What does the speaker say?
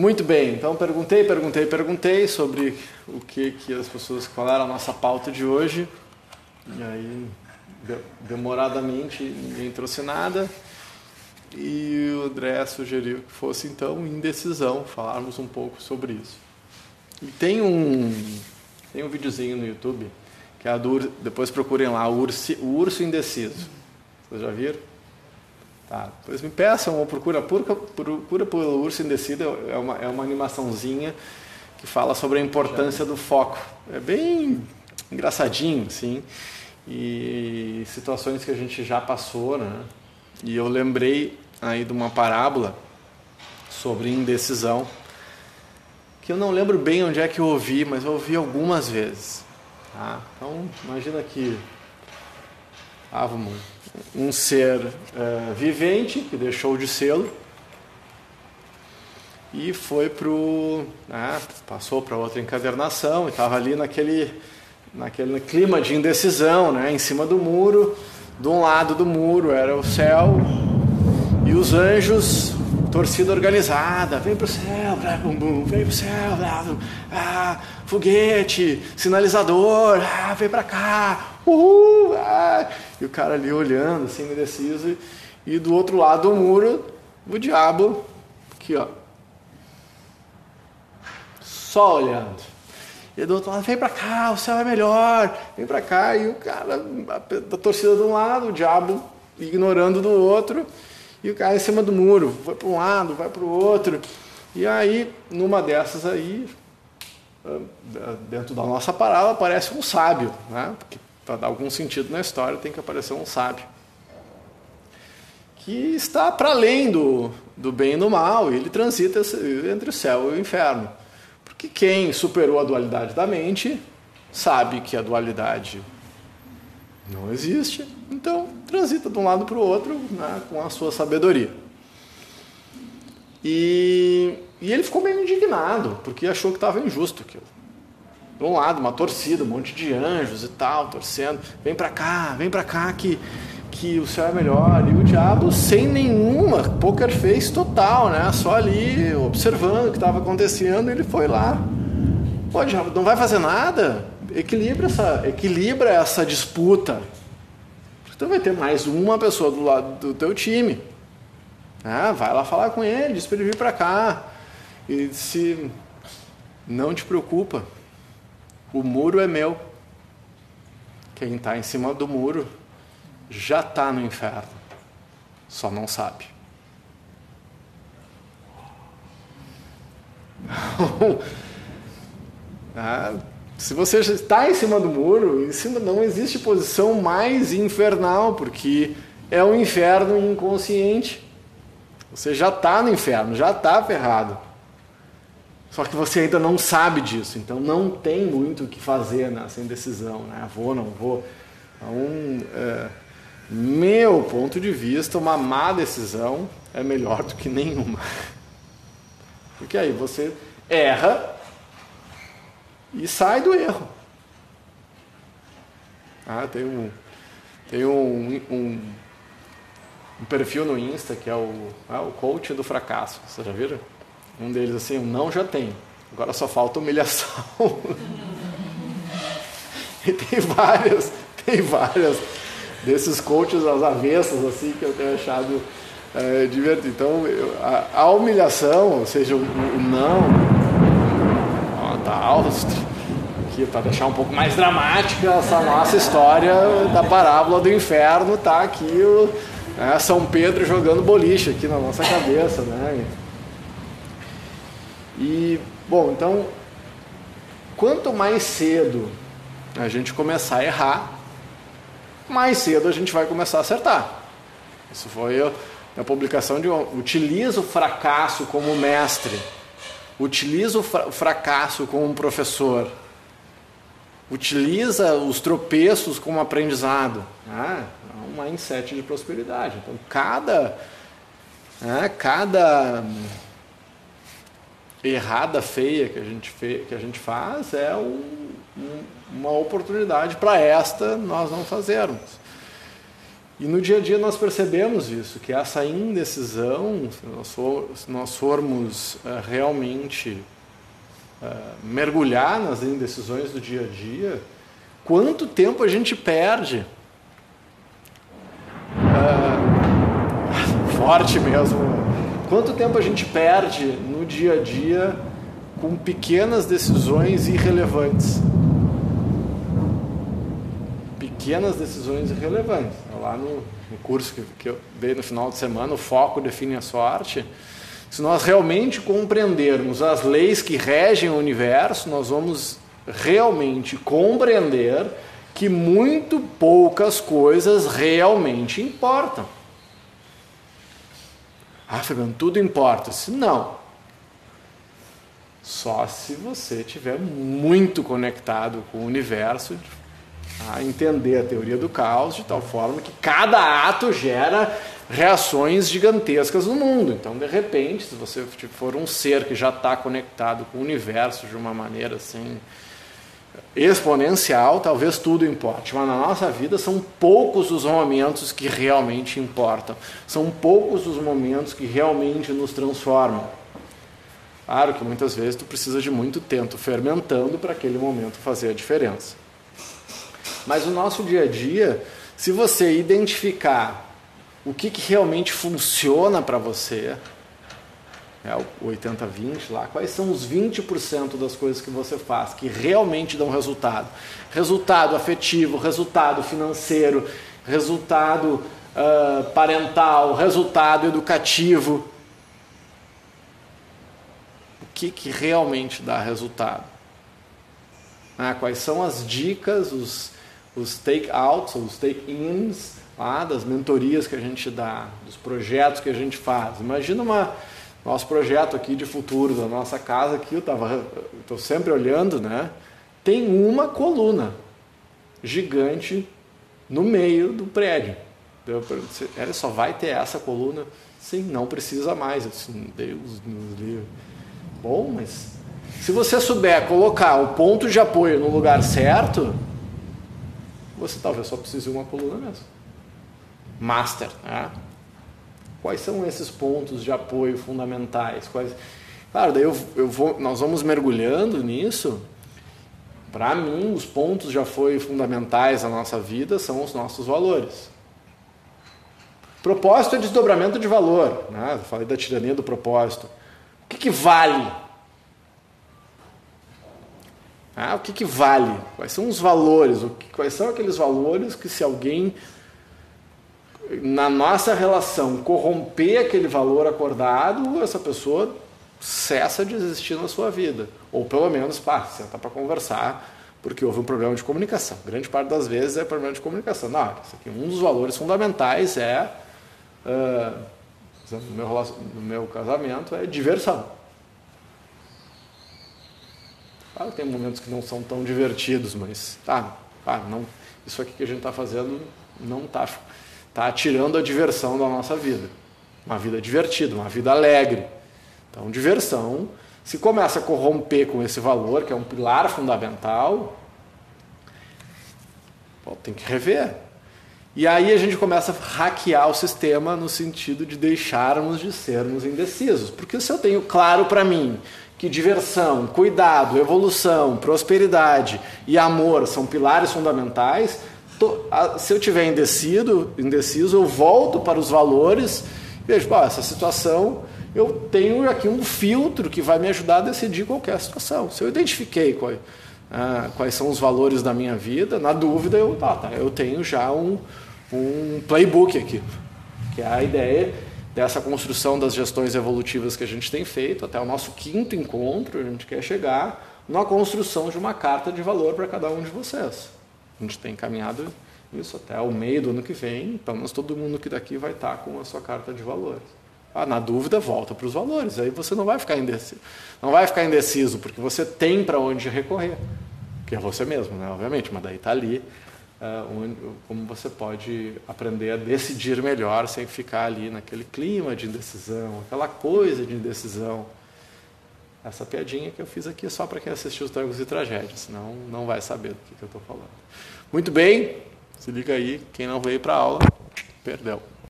Muito bem, então perguntei, perguntei, perguntei sobre o que, que as pessoas falaram a nossa pauta de hoje. E aí, demoradamente, ninguém trouxe nada. E o André sugeriu que fosse então indecisão, falarmos um pouco sobre isso. E tem um, tem um videozinho no YouTube, que é a do, depois procurem lá, o urso, o urso indeciso. Vocês já viram? Tá, depois me peçam ou procura, procura, procura pelo urso indeciso, é uma, é uma animaçãozinha que fala sobre a importância do foco. É bem engraçadinho, assim, e situações que a gente já passou, né? E eu lembrei aí de uma parábola sobre indecisão, que eu não lembro bem onde é que eu ouvi, mas eu ouvi algumas vezes. Tá? Então, imagina que ah, vamos, um ser uh, vivente que deixou de sê-lo e foi pro, né, passou para outra encadernação e estava ali naquele, naquele clima de indecisão, né, em cima do muro. De um lado do muro era o céu e os anjos torcida organizada, vem pro céu, blá, bum, bum, vem pro céu, blá, bum, ah, foguete, sinalizador, ah, vem para cá, uhul, ah. E o cara ali olhando, assim, indeciso, e do outro lado do muro, o diabo, aqui ó, só olhando. E do outro lado, vem para cá, o céu é melhor, vem para cá, e o cara, da torcida de um lado, o diabo ignorando do outro, e o cara em cima do muro, vai para um lado, vai para o outro. E aí, numa dessas aí, ah, dentro da nossa parábola, aparece um sábio, né? porque para dar algum sentido na história tem que aparecer um sábio. Que está para além do, do bem e do mal, e ele transita entre o céu e o inferno. Porque quem superou a dualidade da mente sabe que a dualidade não existe, então transita de um lado para o outro né, com a sua sabedoria. E, e ele ficou meio indignado, porque achou que estava injusto aquilo. De um lado, uma torcida, um monte de anjos e tal, torcendo, vem para cá, vem para cá que, que o céu é melhor. E o diabo, sem nenhuma, poker face total, né? Só ali observando o que estava acontecendo, ele foi lá. Pô, diabo, não vai fazer nada? equilibra essa, equilibra essa disputa. Então vai ter mais uma pessoa do lado do teu time. Ah, vai lá falar com ele, diz para ele vir para cá. E se não te preocupa, o muro é meu. Quem está em cima do muro já está no inferno, só não sabe. ah, se você está em cima do muro, em cima não existe posição mais infernal, porque é um inferno inconsciente. Você já está no inferno, já está ferrado. Só que você ainda não sabe disso, então não tem muito o que fazer nessa indecisão, né? Vou, não vou. Então, é, meu ponto de vista, uma má decisão é melhor do que nenhuma. Porque aí você erra e sai do erro. Ah, tem um, tem um, um, um perfil no Insta que é o, ah, o coach do fracasso. Vocês já viram? Um deles assim, um não já tem. Agora só falta humilhação. e tem várias, tem várias desses coaches às avessas assim que eu tenho achado é, divertido. Então, a, a, humilhação, ou seja, o, o não, Natal, aqui para deixar um pouco mais dramática essa nossa história da parábola do inferno, tá aqui o né, São Pedro jogando boliche aqui na nossa cabeça, né? E bom, então quanto mais cedo a gente começar a errar, mais cedo a gente vai começar a acertar. Isso foi a publicação de utiliza o fracasso como mestre utiliza o fracasso como professor, utiliza os tropeços como aprendizado. Ah, é um mindset de prosperidade. Então, cada, né, cada errada feia que a gente, fe, que a gente faz é um, um, uma oportunidade para esta nós não fazermos. E no dia a dia nós percebemos isso, que essa indecisão, se nós, for, se nós formos uh, realmente uh, mergulhar nas indecisões do dia a dia, quanto tempo a gente perde? Uh, forte mesmo. Quanto tempo a gente perde no dia a dia com pequenas decisões irrelevantes? Pequenas decisões irrelevantes lá no, no curso que, que eu dei no final de semana, o foco define a sorte. Se nós realmente compreendermos as leis que regem o universo, nós vamos realmente compreender que muito poucas coisas realmente importam. Ah, Fernando, tudo importa. Se não, só se você estiver muito conectado com o universo a entender a teoria do caos de tal forma que cada ato gera reações gigantescas no mundo. Então, de repente, se você for um ser que já está conectado com o universo de uma maneira assim exponencial, talvez tudo importe. Mas na nossa vida são poucos os momentos que realmente importam. São poucos os momentos que realmente nos transformam. Claro que muitas vezes tu precisa de muito tempo fermentando para aquele momento fazer a diferença. Mas o nosso dia a dia, se você identificar o que, que realmente funciona para você, é o 80-20 lá, quais são os 20% das coisas que você faz que realmente dão resultado? Resultado afetivo, resultado financeiro, resultado uh, parental, resultado educativo. Que, que realmente dá resultado? Ah, quais são as dicas, os, os take-outs, os take-ins, lá, das mentorias que a gente dá, dos projetos que a gente faz. Imagina uma nosso projeto aqui de futuro da nossa casa aqui, eu tava estou sempre olhando, né? Tem uma coluna gigante no meio do prédio. Eu perguntei, ela só vai ter essa coluna? Sim, não precisa mais. Eu disse, Deus nos livre. Bom, mas se você souber colocar o ponto de apoio no lugar certo, você talvez só precise de uma coluna mesmo. Master, né? Quais são esses pontos de apoio fundamentais? Quais... Claro, daí eu, eu vou, nós vamos mergulhando nisso. Para mim, os pontos de apoio fundamentais da nossa vida são os nossos valores. Propósito é desdobramento de valor. Né? Eu falei da tirania do propósito. Que, que vale ah, o que, que vale? Quais são os valores? Quais são aqueles valores que se alguém na nossa relação corromper aquele valor acordado, essa pessoa cessa de existir na sua vida. Ou pelo menos, pá, senta para conversar, porque houve um problema de comunicação. Grande parte das vezes é problema de comunicação. Não, isso aqui, um dos valores fundamentais é, uh, no, meu, no meu casamento, é diversão. Claro, tem momentos que não são tão divertidos, mas tá, tá não, isso aqui que a gente está fazendo não está tá tirando a diversão da nossa vida. Uma vida divertida, uma vida alegre. Então, diversão, se começa a corromper com esse valor, que é um pilar fundamental, tem que rever. E aí a gente começa a hackear o sistema no sentido de deixarmos de sermos indecisos. Porque se eu tenho claro para mim que diversão, cuidado, evolução, prosperidade e amor são pilares fundamentais, se eu tiver indecido, indeciso, eu volto para os valores e vejo, essa situação, eu tenho aqui um filtro que vai me ajudar a decidir qualquer situação. Se eu identifiquei qual, ah, quais são os valores da minha vida, na dúvida eu, tá, tá, eu tenho já um, um playbook aqui, que é a ideia dessa construção das gestões evolutivas que a gente tem feito, até o nosso quinto encontro, a gente quer chegar na construção de uma carta de valor para cada um de vocês. A gente tem encaminhado isso até o meio do ano que vem, pelo menos todo mundo que daqui vai estar com a sua carta de valores. Ah, na dúvida, volta para os valores. Aí você não vai ficar indeciso. Não vai ficar indeciso, porque você tem para onde recorrer. Que é você mesmo, né? obviamente, mas daí está ali uh, como você pode aprender a decidir melhor sem ficar ali naquele clima de indecisão, aquela coisa de indecisão. Essa piadinha que eu fiz aqui é só para quem assistiu os Dragos e Tragédias, senão não vai saber do que, que eu estou falando. Muito bem, se liga aí, quem não veio para a aula, perdão.